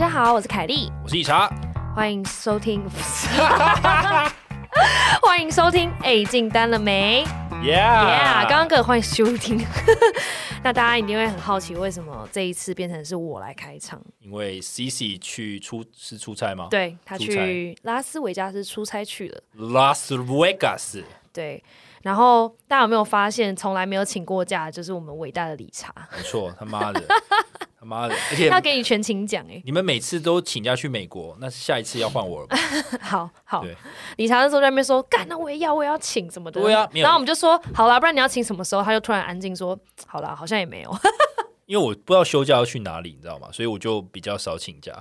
家好，我是凯莉，我是一茶，欢迎收听，欢迎收听。哎，进单了没？Yeah，刚刚各位欢迎收听。那大家一定会很好奇，为什么这一次变成是我来开场？因为 Cici 去出是出差吗？对他去拉斯维加斯出差去了。拉斯维加斯。对。然后大家有没有发现，从来没有请过假，就是我们伟大的理查。没错，他妈的，他妈的，而且他给你全勤奖哎！你们每次都请假去美国，那下一次要换我了。好好，理查那时候在那边说：“干，那我也要，我也要请什么的。”对啊，然后我们就说：“好啦，不然你要请什么时候？”他就突然安静说：“好啦，好像也没有。”因为我不知道休假要去哪里，你知道吗？所以我就比较少请假。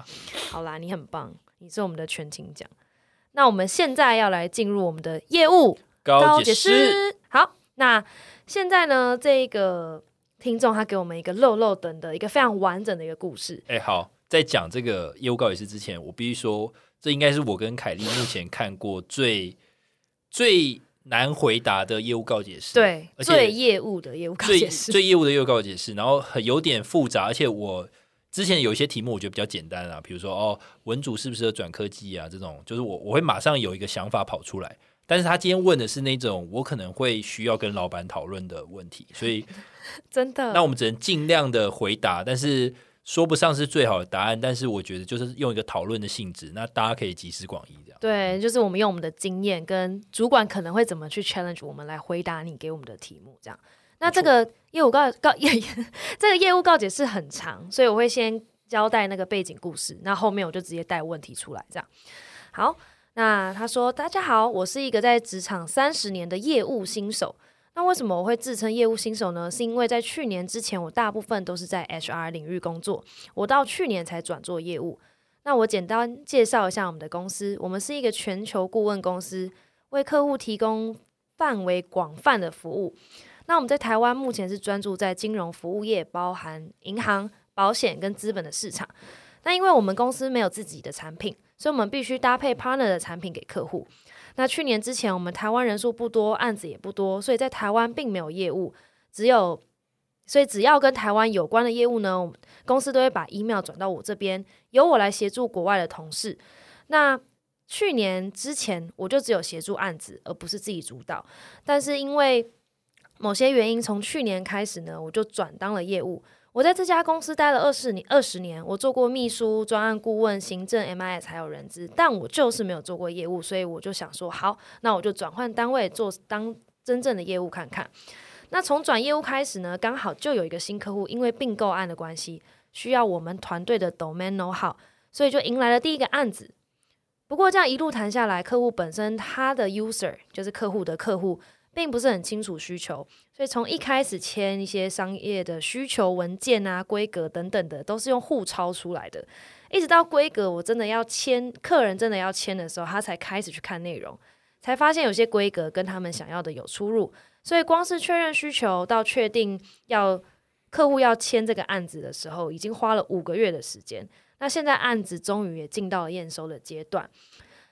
好啦，你很棒，你是我们的全勤奖。那我们现在要来进入我们的业务高解释。好。那现在呢？这个听众他给我们一个漏漏等的一个非常完整的一个故事。哎，好，在讲这个业务告解师之前，我必须说，这应该是我跟凯莉目前看过最最难回答的业务告解师。对，最业务的业务告解师，最业务的业务告解师，然后很有点复杂，而且我之前有一些题目我觉得比较简单啊，比如说哦，文主是不是转科技啊？这种就是我我会马上有一个想法跑出来。但是他今天问的是那种我可能会需要跟老板讨论的问题，所以 真的，那我们只能尽量的回答，但是说不上是最好的答案。但是我觉得就是用一个讨论的性质，那大家可以集思广益这样。对，就是我们用我们的经验跟主管可能会怎么去 challenge 我们来回答你给我们的题目这样。那这个业务告告业这个业务告解是很长，所以我会先交代那个背景故事，那后面我就直接带问题出来这样。好。那他说：“大家好，我是一个在职场三十年的业务新手。那为什么我会自称业务新手呢？是因为在去年之前，我大部分都是在 HR 领域工作。我到去年才转做业务。那我简单介绍一下我们的公司。我们是一个全球顾问公司，为客户提供范围广泛的服务。那我们在台湾目前是专注在金融服务业，包含银行、保险跟资本的市场。那因为我们公司没有自己的产品。”所以，我们必须搭配 partner 的产品给客户。那去年之前，我们台湾人数不多，案子也不多，所以在台湾并没有业务。只有，所以只要跟台湾有关的业务呢，公司都会把 email 转到我这边，由我来协助国外的同事。那去年之前，我就只有协助案子，而不是自己主导。但是因为某些原因，从去年开始呢，我就转当了业务。我在这家公司待了二十年，二十年，我做过秘书、专案顾问、行政、MIS 还有人资，但我就是没有做过业务，所以我就想说，好，那我就转换单位做当真正的业务看看。那从转业务开始呢，刚好就有一个新客户，因为并购案的关系，需要我们团队的 domain know how，所以就迎来了第一个案子。不过这样一路谈下来，客户本身他的 user 就是客户的客户。并不是很清楚需求，所以从一开始签一些商业的需求文件啊、规格等等的，都是用互抄出来的。一直到规格我真的要签，客人真的要签的时候，他才开始去看内容，才发现有些规格跟他们想要的有出入。所以光是确认需求到确定要客户要签这个案子的时候，已经花了五个月的时间。那现在案子终于也进到了验收的阶段。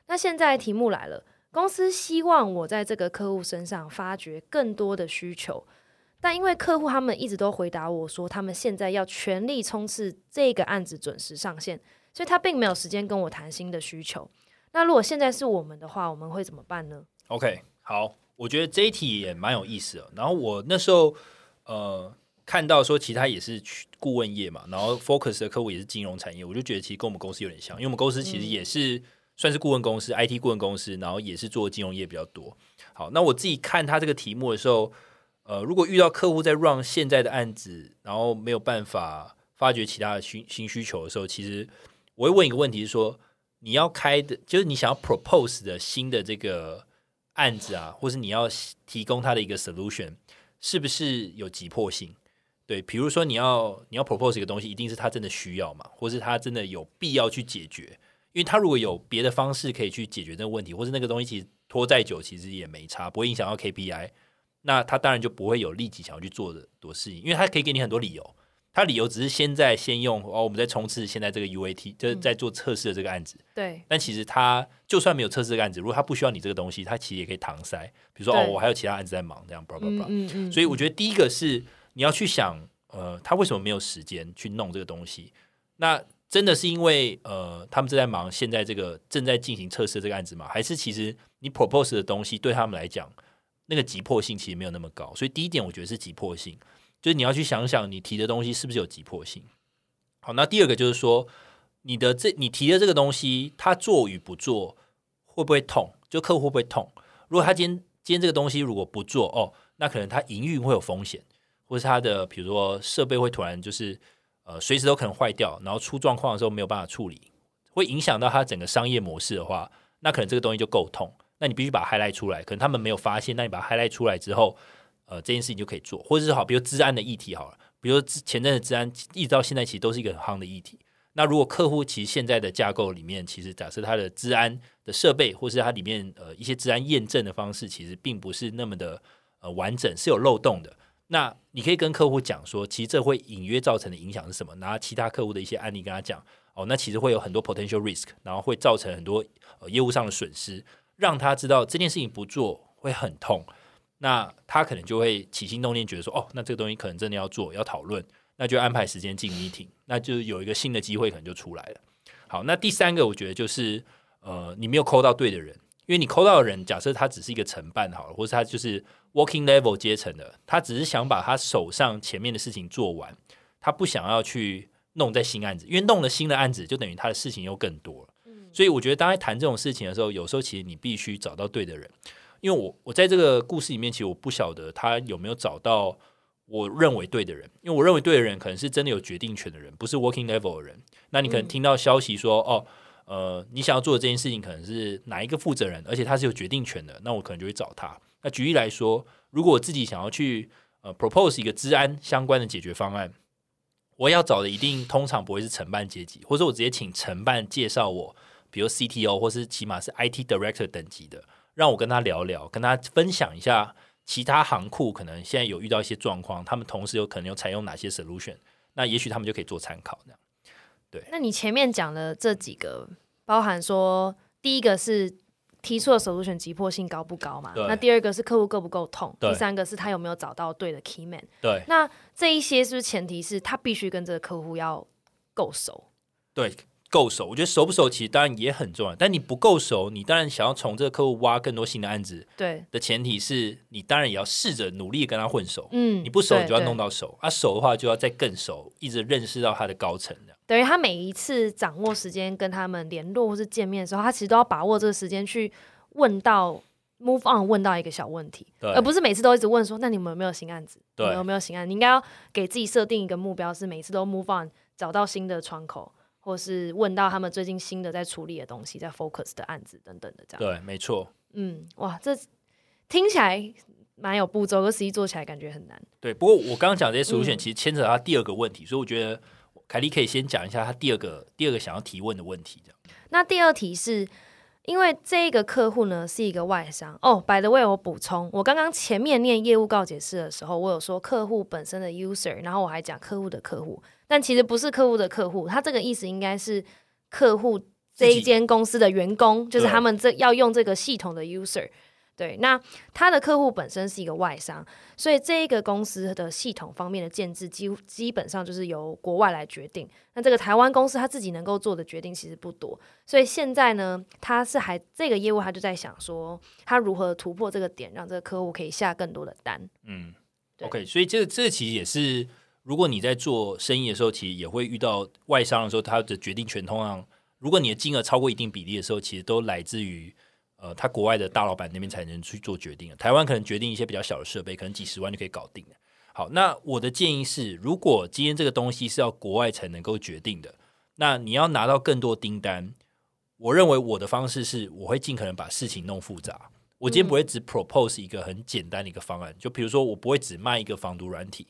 那现在题目来了。公司希望我在这个客户身上发掘更多的需求，但因为客户他们一直都回答我说，他们现在要全力冲刺这个案子准时上线，所以他并没有时间跟我谈新的需求。那如果现在是我们的话，我们会怎么办呢？OK，好，我觉得这一题也蛮有意思的。然后我那时候呃看到说，其他也是顾问业嘛，然后 Focus 的客户也是金融产业，我就觉得其实跟我们公司有点像，因为我们公司其实也是。算是顾问公司，IT 顾问公司，然后也是做金融业比较多。好，那我自己看他这个题目的时候，呃，如果遇到客户在 run 现在的案子，然后没有办法发掘其他的新新需求的时候，其实我会问一个问题，是说你要开的，就是你想要 propose 的新的这个案子啊，或是你要提供他的一个 solution，是不是有急迫性？对，比如说你要你要 propose 一个东西，一定是他真的需要嘛，或是他真的有必要去解决。因为他如果有别的方式可以去解决这个问题，或是那个东西其实拖再久，其实也没差，不会影响到 KPI，那他当然就不会有立即想要去做的多事情，因为他可以给你很多理由，他理由只是现在先用哦，我们在冲刺现在这个 UAT，就是在做测试的这个案子。对。但其实他就算没有测试这个案子，如果他不需要你这个东西，他其实也可以搪塞，比如说哦，我还有其他案子在忙，这样。所以我觉得第一个是你要去想，呃，他为什么没有时间去弄这个东西？那真的是因为呃，他们正在忙现在这个正在进行测试这个案子吗？还是其实你 propose 的东西对他们来讲，那个急迫性其实没有那么高？所以第一点，我觉得是急迫性，就是你要去想想你提的东西是不是有急迫性。好，那第二个就是说，你的这你提的这个东西，他做与不做会不会痛？就客户会不会痛？如果他今天今天这个东西如果不做哦，那可能他营运会有风险，或是他的比如说设备会突然就是。呃，随时都可能坏掉，然后出状况的时候没有办法处理，会影响到它整个商业模式的话，那可能这个东西就够痛。那你必须把它 highlight 出来，可能他们没有发现，那你把它 highlight 出来之后，呃，这件事情就可以做，或者是好，比如治安的议题好了，比如前阵的治安一直到现在其实都是一个很夯的议题。那如果客户其实现在的架构里面，其实假设它的治安的设备，或是它里面呃一些治安验证的方式，其实并不是那么的呃完整，是有漏洞的。那你可以跟客户讲说，其实这会隐约造成的影响是什么？拿其他客户的一些案例跟他讲，哦，那其实会有很多 potential risk，然后会造成很多呃业务上的损失，让他知道这件事情不做会很痛。那他可能就会起心动念，觉得说，哦，那这个东西可能真的要做，要讨论，那就安排时间进 meeting，那就有一个新的机会可能就出来了。好，那第三个我觉得就是，呃，你没有扣到对的人，因为你抠到的人，假设他只是一个承办好了，或者他就是。Working level 阶层的，他只是想把他手上前面的事情做完，他不想要去弄在新案子，因为弄了新的案子，就等于他的事情又更多了。所以我觉得，当在谈这种事情的时候，有时候其实你必须找到对的人。因为我我在这个故事里面，其实我不晓得他有没有找到我认为对的人，因为我认为对的人可能是真的有决定权的人，不是 Working level 的人。那你可能听到消息说，哦，呃，你想要做的这件事情可能是哪一个负责人，而且他是有决定权的，那我可能就会找他。那举例来说，如果我自己想要去呃 propose 一个治安相关的解决方案，我要找的一定通常不会是承办阶级，或者我直接请承办介绍我，比如 CTO 或是起码是 IT director 等级的，让我跟他聊聊，跟他分享一下其他行库可能现在有遇到一些状况，他们同时有可能有采用哪些 solution，那也许他们就可以做参考。这样，对。那你前面讲的这几个，包含说第一个是。提出的 solution 急迫性高不高嘛？那第二个是客户够不够痛？第三个是他有没有找到对的 key man？对，那这一些是不是前提是他必须跟这个客户要够熟？对。够熟，我觉得熟不熟其实当然也很重要。但你不够熟，你当然想要从这个客户挖更多新的案子，对的前提是你当然也要试着努力跟他混熟。嗯，你不熟，你就要弄到熟。啊，熟的话就要再更熟，一直认识到他的高层。等于他每一次掌握时间跟他们联络或是见面的时候，他其实都要把握这个时间去问到 move on，问到一个小问题，而不是每次都一直问说那你们有没有新案子？对，有没有新案？你应该要给自己设定一个目标，是每次都 move on，找到新的窗口。或是问到他们最近新的在处理的东西，在 focus 的案子等等的这样。对，没错。嗯，哇，这听起来蛮有步骤，可实际做起来感觉很难。对，不过我刚刚讲这些 solution 其实牵扯到他第二个问题，所以我觉得凯莉可以先讲一下他第二个第二个想要提问的问题。这样。那第二题是。因为这个客户呢是一个外商哦。By the way，我补充，我刚刚前面念业务告解释的时候，我有说客户本身的 user，然后我还讲客户的客户，但其实不是客户的客户，他这个意思应该是客户这一间公司的员工，就是他们这要用这个系统的 user。对，那他的客户本身是一个外商，所以这一个公司的系统方面的建制，几乎基本上就是由国外来决定。那这个台湾公司他自己能够做的决定其实不多，所以现在呢，他是还这个业务，他就在想说，他如何突破这个点，让这个客户可以下更多的单。嗯，OK，所以这个这个其实也是，如果你在做生意的时候，其实也会遇到外商的时候，他的决定权通常，如果你的金额超过一定比例的时候，其实都来自于。呃，他国外的大老板那边才能去做决定台湾可能决定一些比较小的设备，可能几十万就可以搞定了。好，那我的建议是，如果今天这个东西是要国外才能够决定的，那你要拿到更多订单，我认为我的方式是，我会尽可能把事情弄复杂。我今天不会只 propose 一个很简单的一个方案，就比如说，我不会只卖一个防毒软体，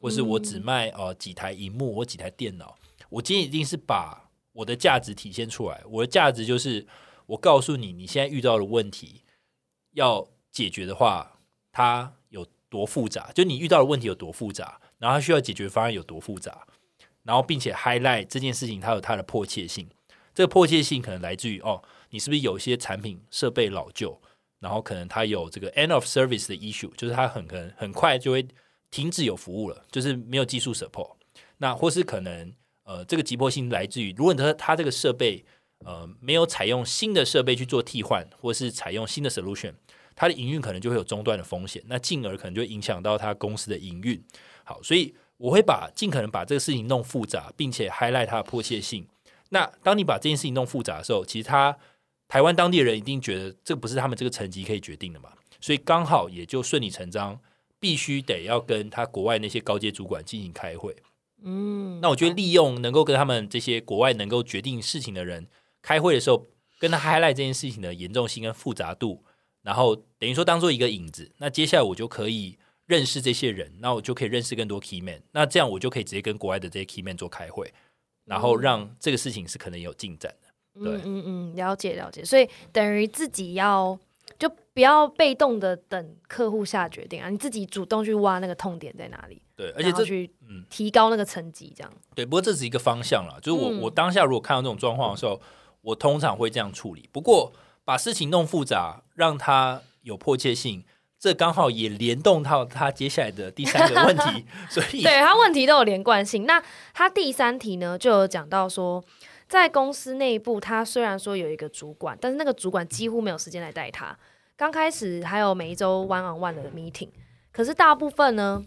或是我只卖呃几台荧幕或几台电脑。我今天一定是把我的价值体现出来，我的价值就是。我告诉你，你现在遇到的问题要解决的话，它有多复杂？就你遇到的问题有多复杂，然后它需要解决方案有多复杂，然后并且 highlight 这件事情它有它的迫切性。这个迫切性可能来自于哦，你是不是有一些产品设备老旧，然后可能它有这个 end of service 的 issue，就是它很可能很快就会停止有服务了，就是没有技术 support。那或是可能。呃，这个急迫性来自于，如果他他这个设备呃没有采用新的设备去做替换，或是采用新的 solution，它的营运可能就会有中断的风险，那进而可能就影响到他公司的营运。好，所以我会把尽可能把这个事情弄复杂，并且 highlight 它的迫切性。那当你把这件事情弄复杂的时候，其实他台湾当地人一定觉得这不是他们这个层级可以决定的嘛，所以刚好也就顺理成章，必须得要跟他国外那些高阶主管进行开会。嗯，那我觉得利用能够跟他们这些国外能够决定事情的人开会的时候，跟他 highlight 这件事情的严重性跟复杂度，然后等于说当做一个引子，那接下来我就可以认识这些人，那我就可以认识更多 key man，那这样我就可以直接跟国外的这些 key man 做开会，然后让这个事情是可能有进展的。对嗯嗯嗯，了解了解，所以等于自己要就不要被动的等客户下决定啊，你自己主动去挖那个痛点在哪里，对，而且这去嗯提高那个层级，这样。对，不过这是一个方向啦，就是我、嗯我当下如果看到这种状况的时候，我通常会这样处理。不过把事情弄复杂，让它有迫切性，这刚好也联动到他接下来的第三个问题，所以对他问题都有连贯性。那他第三题呢，就有讲到说，在公司内部，他虽然说有一个主管，但是那个主管几乎没有时间来带他。刚开始还有每一周 one on one 的 meeting，可是大部分呢，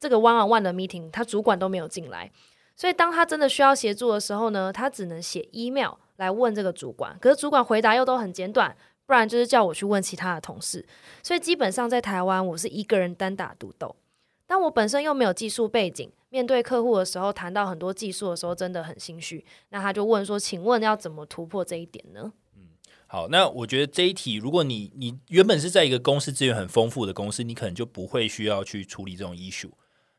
这个 one on one 的 meeting，他主管都没有进来。所以当他真的需要协助的时候呢，他只能写 email 来问这个主管，可是主管回答又都很简短，不然就是叫我去问其他的同事。所以基本上在台湾，我是一个人单打独斗。但我本身又没有技术背景，面对客户的时候，谈到很多技术的时候，真的很心虚。那他就问说：“请问要怎么突破这一点呢好，那我觉得这一题，如果你你原本是在一个公司资源很丰富的公司，你可能就不会需要去处理这种 issue。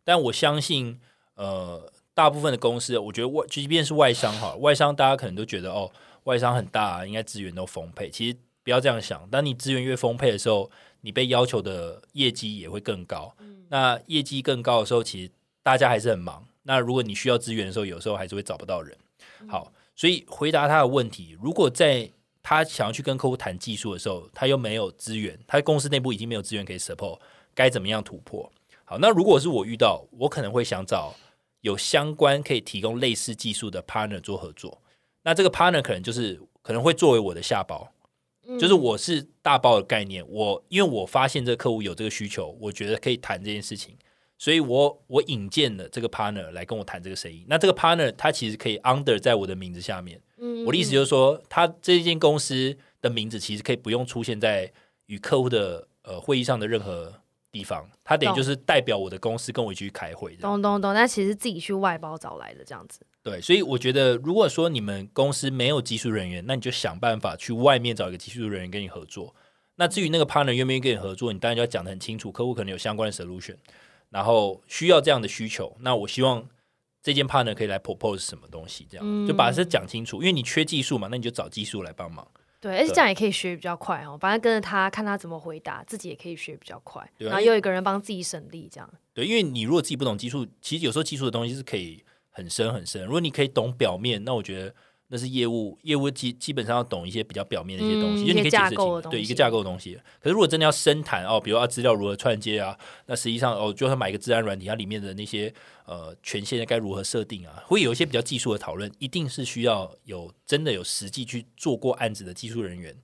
但我相信，呃，大部分的公司，我觉得外，即便是外商哈，外商大家可能都觉得哦，外商很大，应该资源都丰沛。其实不要这样想，当你资源越丰沛的时候，你被要求的业绩也会更高。那业绩更高的时候，其实大家还是很忙。那如果你需要资源的时候，有时候还是会找不到人。好，所以回答他的问题，如果在他想要去跟客户谈技术的时候，他又没有资源，他公司内部已经没有资源可以 support，该怎么样突破？好，那如果是我遇到，我可能会想找有相关可以提供类似技术的 partner 做合作。那这个 partner 可能就是可能会作为我的下包，？”就是我是大包的概念。我因为我发现这个客户有这个需求，我觉得可以谈这件事情，所以我我引荐了这个 partner 来跟我谈这个生意。那这个 partner 他其实可以 under 在我的名字下面。嗯我的意思就是说，他这间公司的名字其实可以不用出现在与客户的呃会议上的任何地方，他等于就是代表我的公司跟我一起去开会。懂懂懂，那其实自己去外包找来的这样子。对，所以我觉得，如果说你们公司没有技术人员，那你就想办法去外面找一个技术人员跟你合作。那至于那个 partner 愿不愿意跟你合作，你当然就要讲得很清楚，客户可能有相关的 solution，然后需要这样的需求。那我希望这件 partner 可以来 propose 什么东西，这样、嗯就把这讲清楚。因为你缺技术嘛，那你就找技术来帮忙。对，而且这样也可以学比较快哦。反正跟着他看他怎么回答，自己也可以学比较快。对啊然后又有一个人帮自己省力，这样。对，因为你如果自己不懂技术，其实有时候技术的东西是可以很深很深。如果你可以懂表面，那我觉得那是业务，业务基基本上要懂一些比较表面的一些东西，嗯就你可以解释一些架构的清，对一个架构的东西。可是如果真的要深谈哦，比如啊资料如何串接啊，那实际上哦，就算买一个自然软体，它里面的那些呃权限该如何设定啊，会有一些比较技术的讨论，一定是需要有真的有实际去做过案子的技术人员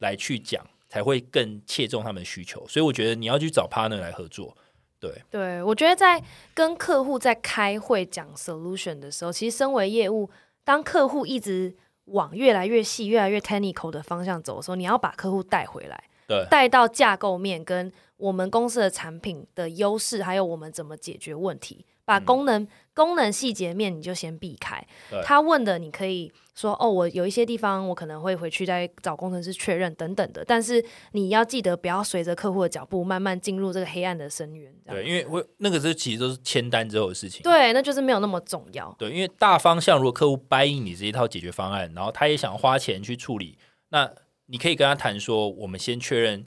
来去讲，才会更切中他们的需求。所以我觉得你要去找 partner 来合作，对。对，我觉得在跟客户在开会讲 solution 的时候，其实身为业务，当客户一直往越来越细、越来越 technical 的方向走的时候，你要把客户带回来，对带到架构面跟我们公司的产品的优势，还有我们怎么解决问题。把功能、功能细节面你就先避开对。他问的你可以说哦，我有一些地方我可能会回去再找工程师确认等等的，但是你要记得不要随着客户的脚步慢慢进入这个黑暗的深渊。对，因为会那个是其实都是签单之后的事情。对，那就是没有那么重要。对，因为大方向如果客户答应你这一套解决方案，然后他也想花钱去处理，那你可以跟他谈说，我们先确认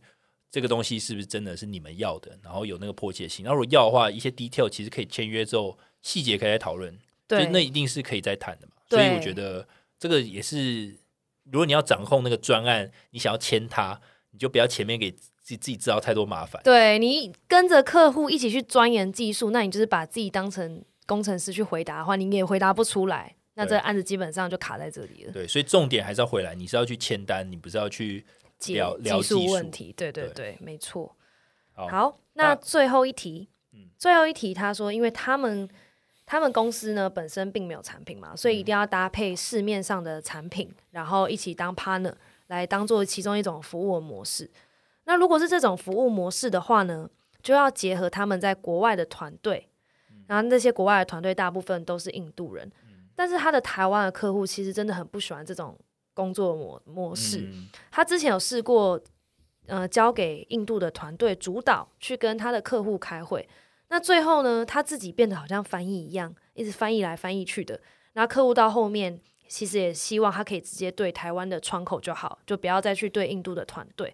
这个东西是不是真的是你们要的，然后有那个迫切性。那如果要的话，一些 detail 其实可以签约之后，细节可以再讨论，对，那一定是可以再谈的嘛。所以我觉得这个也是，如果你要掌控那个专案，你想要签它，你就不要前面给自己自己制造太多麻烦。对你跟着客户一起去钻研技术，那你就是把自己当成工程师去回答的话，你也回答不出来，那这个案子基本上就卡在这里了。对，所以重点还是要回来，你是要去签单，你不是要去技术问题，对对对。对，没错。好好，那那最后一题，嗯。最后一题，他说，因为他们他们公司呢本身并没有产品嘛，所以一定要搭配市面上的产品，然后一起当 partner 来当做其中一种服务模式。那如果是这种服务模式的话呢，就要结合他们在国外的团队，然后那些国外的团队大部分都是印度人，但是他的台湾的客户其实真的很不喜欢这种工作模模式。嗯他之前有试过，呃，交给印度的团队主导去跟他的客户开会。那最后呢，他自己变得好像翻译一样，一直翻译来翻译去的。然后客户到后面其实也希望他可以直接对台湾的窗口就好，就不要再去对印度的团队。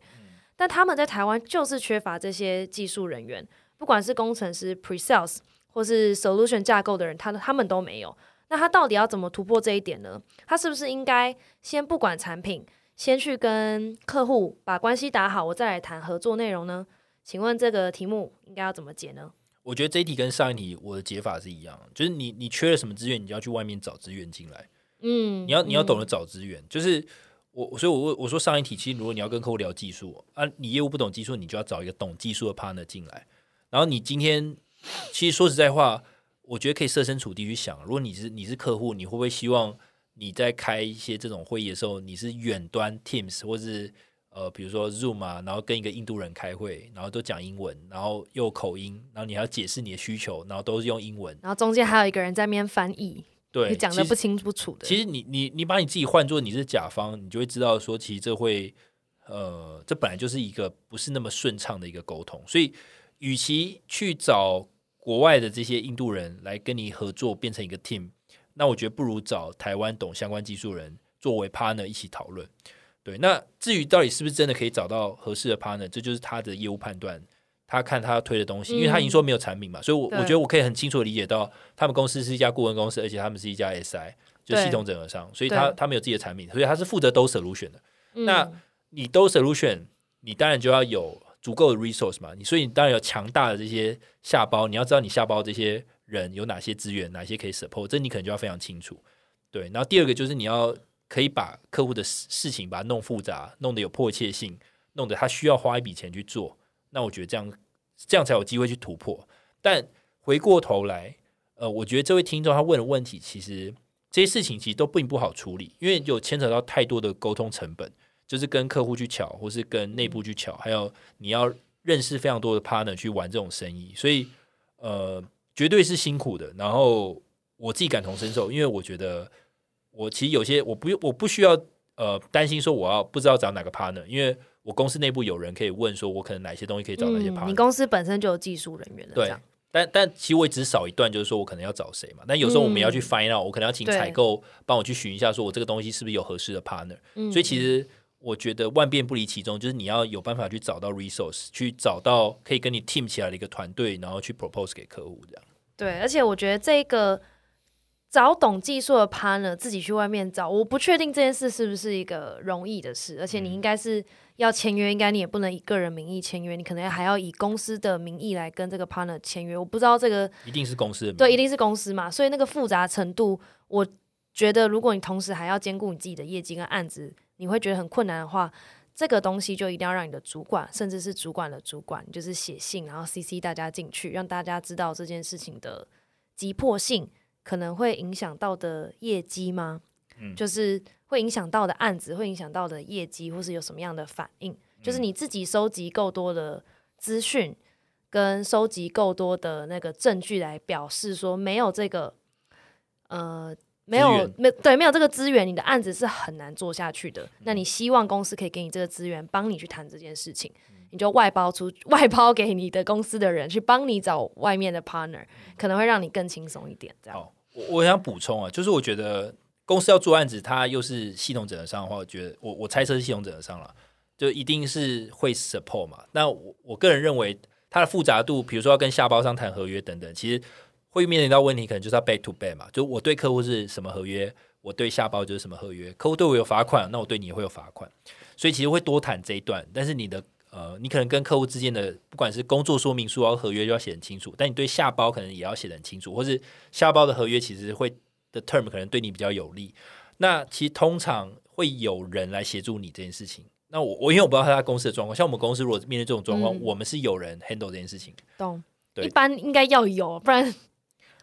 但他们在台湾就是缺乏这些技术人员，不管是工程师、pre-sales 或是 solution 架构的人，他他们都没有。那他到底要怎么突破这一点呢？他是不是应该先不管产品，先去跟客户把关系打好，我再来谈合作内容呢？请问这个题目应该要怎么解呢？我觉得这一题跟上一题我的解法是一样，就是你你缺了什么资源，你就要去外面找资源进来。嗯，你要你要懂得嗯找资源，就是我所以我我我说上一题，其实如果你要跟客户聊技术啊，你业务不懂技术，你就要找一个懂技术的 partner 进来。然后你今天其实说实在话，我觉得可以设身处地去想，如果你是你是客户，你会不会希望你在开一些这种会议的时候，你是远端 Teams 或是呃比如说 Zoom 啊，然后跟一个印度人开会，然后都讲英文，然后又有口音，然后你还要解释你的需求，然后都是用英文，然后中间还有一个人在那边翻译，对，你讲的不清不楚的。其实你你你把你自己换做你是甲方，你就会知道说，其实这会呃，这本来就是一个不是那么顺畅的一个沟通。所以，与其去找国外的这些印度人来跟你合作变成一个 team，那我觉得不如找台湾懂相关技术人作为 partner 一起讨论。对，那至于到底是不是真的可以找到合适的 partner，这就是他的业务判断。他看他要推的东西，因为他已经说没有产品嘛，所以我我觉得我可以很清楚的理解到，他们公司是一家顾问公司，而且他们是一家 SI，就系统整合商，所以他他们有自己的产品，所以他是负责都 solution 的。嗯那你都 solution，你当然就要有足够的 resource 嘛，你所以你当然有强大的这些下包，你要知道你下包这些人有哪些资源，哪些可以 support，这你可能就要非常清楚。对，然后第二个就是你要可以把客户的事情把它弄复杂，弄得有迫切性，弄得他需要花一笔钱去做，那我觉得这样这样才有机会去突破。但回过头来，呃，我觉得这位听众他问的问题，其实这些事情其实都并不好处理，因为有牵扯到太多的沟通成本，就是跟客户去巧，或是跟内部去巧，还有你要认识非常多的 partner 去玩这种生意，所以呃，绝对是辛苦的。然后我自己感同身受，因为我觉得我其实有些我不我不需要呃担心说我要不知道找哪个 partner，因为我公司内部有人可以问说，我可能哪些东西可以找哪些 partner、嗯，你公司本身就有技术人员的，对，但但其实我也只少一段，就是说我可能要找谁嘛。但有时候我们也要去嗯 find out，、我可能要请采购帮我去寻一下，说我这个东西是不是有合适的 partner。嗯所以其实我觉得万变不离其宗，就是你要有办法去找到 resource，去找到可以跟你 team 起来的一个团队，然后去 propose 给客户这样。对，而且我觉得这个找懂技术的 partner 自己去外面找，我不确定这件事是不是一个容易的事，而且你嗯应该是要签约，应该你也不能以个人名义签约，你可能还要以公司的名义来跟这个 partner 签约。我不知道这个一定是公司的名对，一定是公司嘛，所以那个复杂程度，我觉得如果你同时还要兼顾你自己的业绩跟案子，你会觉得很困难的话。这个东西就一定要让你的主管，甚至是主管的主管，就是写信，然后 CC 大家进去，让大家知道这件事情的急迫性，可能会影响到的业绩吗？嗯就是会影响到的案子，会影响到的业绩，或是有什么样的反应？就是你自己收集够多的资讯，跟收集够多的那个证据来表示说，没有这个呃。没有，没对，没有这个资源，你的案子是很难做下去的。那你希望公司可以给你这个资源，帮你去谈这件事情，你就外包出外包给你的公司的人去帮你找外面的 partner，可能会让你更轻松一点。这样，好，我我想补充啊，就是我觉得公司要做案子，它又是系统整合商的话，我觉得我我猜测是系统整合商了，就一定是会 support 嘛。那我我个人认为它的复杂度，比如说要跟下包商谈合约等等，其实会面临到问题，可能就是要 back to back 嘛，就我对客户是什么合约，我对下包就是什么合约，客户对我有罚款，那我对你也会有罚款，所以其实会多谈这一段，但是你的呃，你可能跟客户之间的不管是工作说明书啊、合约就要写很清楚，但你对下包可能也要写得很清楚，或是下包的合约其实会的 term 可能对你比较有利。那其实通常会有人来协助你这件事情。那我我因为我不知道他公司的状况，像我们公司如果面对这种状况，嗯我们是有人 handle 这件事情。懂？对一般应该要有，不然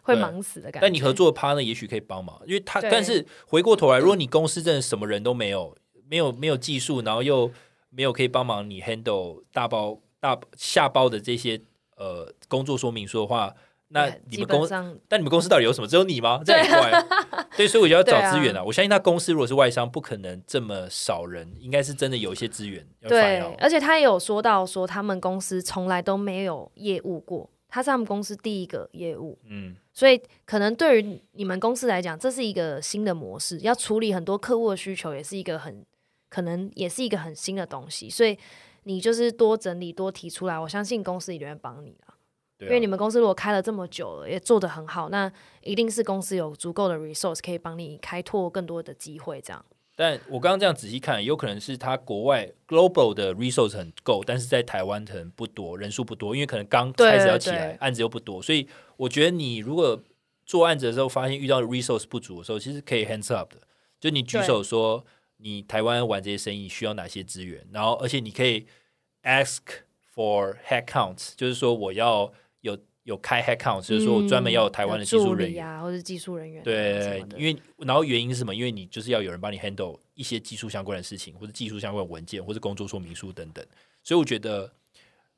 会忙死的感觉。但你合作的 partner 也许可以帮忙，因为他但是回过头来，如果你公司真的什么人都没有，没有没有技术，然后又没有可以帮忙你 handle 大包大下包的这些呃工作说明书的话，那你们公但你们公司到底有什么？只有你吗？这样很怪。对，所以我就要找资源啊。我相信他公司如果是外商，不可能这么少人，应该是真的有一些资源对，。而且他也有说到说，他们公司从来都没有业务过，他是他们公司第一个业务，嗯，所以可能对于你们公司来讲，这是一个新的模式，要处理很多客户的需求，也是一个很可能也是一个很新的东西，所以你就是多整理多提出来，我相信公司一定会帮你啦。对、啊，因为你们公司如果开了这么久了，也做得很好，那一定是公司有足够的 resource 可以帮你开拓更多的机会，这样。但我刚刚这样仔细看，有可能是他国外 global 的 resource 很够，但是在台湾可能不多，人数不多，因为可能刚开始要起来，对案子又不多，所以我觉得你如果做案子的时候发现遇到 resource 不足的时候，其实可以 hands up 的，就你举手说你台湾玩这些生意需要哪些资源，然后而且你可以 ask for head counts，就是说我要有有开 head count，就是说我专门要有台湾的技术人员。啊，或者技术人员、啊，对因为然后原因是什么？因为你就是要有人帮你 handle 一些技术相关的事情，或者技术相关的文件，或者工作说明书等等。所以我觉得，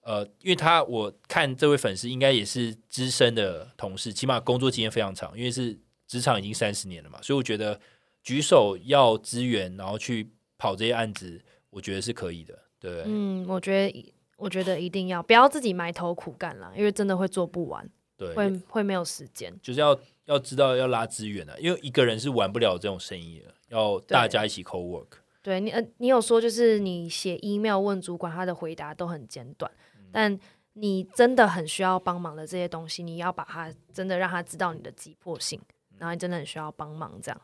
呃，因为他我看这位粉丝应该也是资深的同事，起码工作经验非常长，因为是职场已经三十年了嘛，所以我觉得举手要资源，然后去跑这些案子，我觉得是可以的，对？嗯，我觉得我觉得一定要不要自己埋头苦干了，因为真的会做不完，对，会会没有时间。就是要要知道要拉资源啊，因为一个人是玩不了这种生意的，要大家一起 co work。对你，呃，你有说就是你写 email 问主管，他的回答都很简短，嗯但你真的很需要帮忙的这些东西，你要把它真的让他知道你的急迫性，然后你真的很需要帮忙，这样。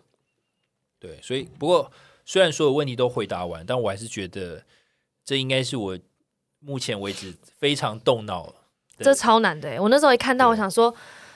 对，所以不过虽然所有问题都回答完，但我还是觉得这应该是我目前为止非常动脑。对这超难的欸，我那时候一看到，我想说，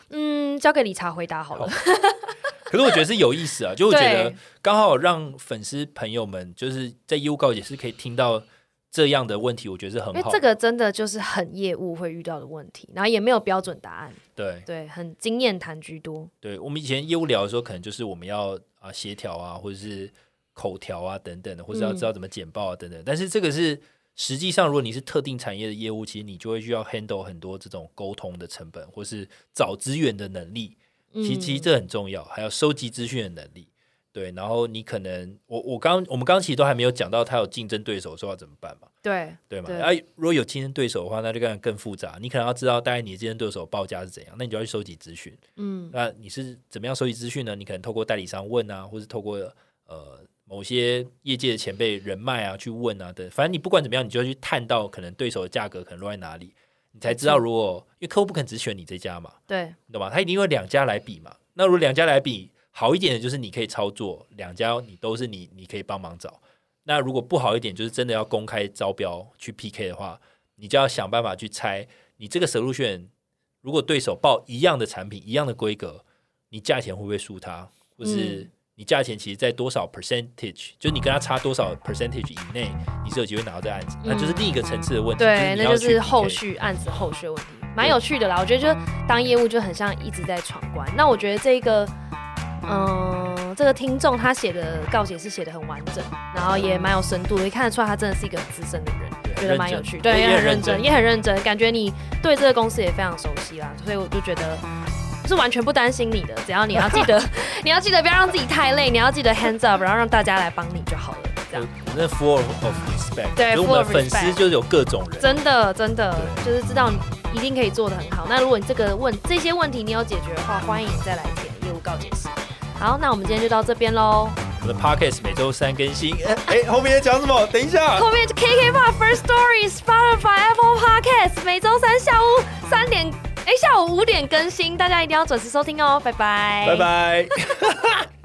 嗯，交给理查回答好了。可是我觉得是有意思啊，就我觉得刚好让粉丝朋友们就是在业务告解是可以听到这样的问题，我觉得是很好。因为这个真的就是很业务会遇到的问题，然后也没有标准答案，对对，很经验谈居多。对，我们以前业务聊的时候，可能就是我们要啊协调啊，或者是口条啊等等的，或者要知道怎么简报啊等等。但是这个是实际上，如果你是特定产业的业务，其实你就会需要 handle 很多这种沟通的成本，或是找资源的能力。其实其实嗯这很重要，还有收集资讯的能力。对，然后你可能我我刚我们刚刚其实都还没有讲到他有竞争对手的时候要怎么办嘛，对对吗？对啊，如果有竞争对手的话，那就更更复杂。你可能要知道大概你的竞争对手报价是怎样，那你就要去收集资讯。嗯，那你是怎么样收集资讯呢？你可能透过代理商问啊，或是透过呃某些业界的前辈人脉啊去问啊等，反正你不管怎么样，你就要去探到可能对手的价格可能落在哪里，你才知道如果因为客户不肯只选你这家嘛，对，你懂吗？他一定会两家来比嘛。那如果两家来比好一点的，就是你可以操作，两家你都是你，你可以帮忙找。那如果不好一点，就是真的要公开招标去 PK 的话，你就要想办法去猜你这个 solution，如果对手报一样的产品、一样的规格，你价钱会不会输他，或是嗯你价钱其实在多少 percentage，就是你跟他差多少 percentage 以内，你是有机会拿到这案子，那就是另一个层次的问题。嗯对，那就是后续案子后续的问题，蛮有趣的啦。我觉得就当业务就很像一直在闯关。那我觉得这个，嗯、这个听众他写的告解是写的很完整，然后也蛮有深度的，也看得出来他真的是一个很资深的人，对觉得蛮有趣，对，也也很认真也很认真，感觉你对这个公司也非常熟悉啦，所以我就觉得。是完全不担心你的，只要你要记得，你要记得不要让自己太累，你要记得 hands up，然后让大家来帮你就好了，这样。我那 full of respect，对我们 of 粉丝就是有各种人，真的真的就是知道你一定可以做的很好。那如果你这个问这些问题你有解决的话，欢迎你再来填业务告解室。好，那我们今天就到这边喽。我的 podcast 每周三更新。哎、哎后面在讲什么？等一下。后面 KK Bar First Story Spotify Apple Podcast 每周三下午三点，哎，下午五点更新，大家一定要准时收听哦。拜拜，拜拜。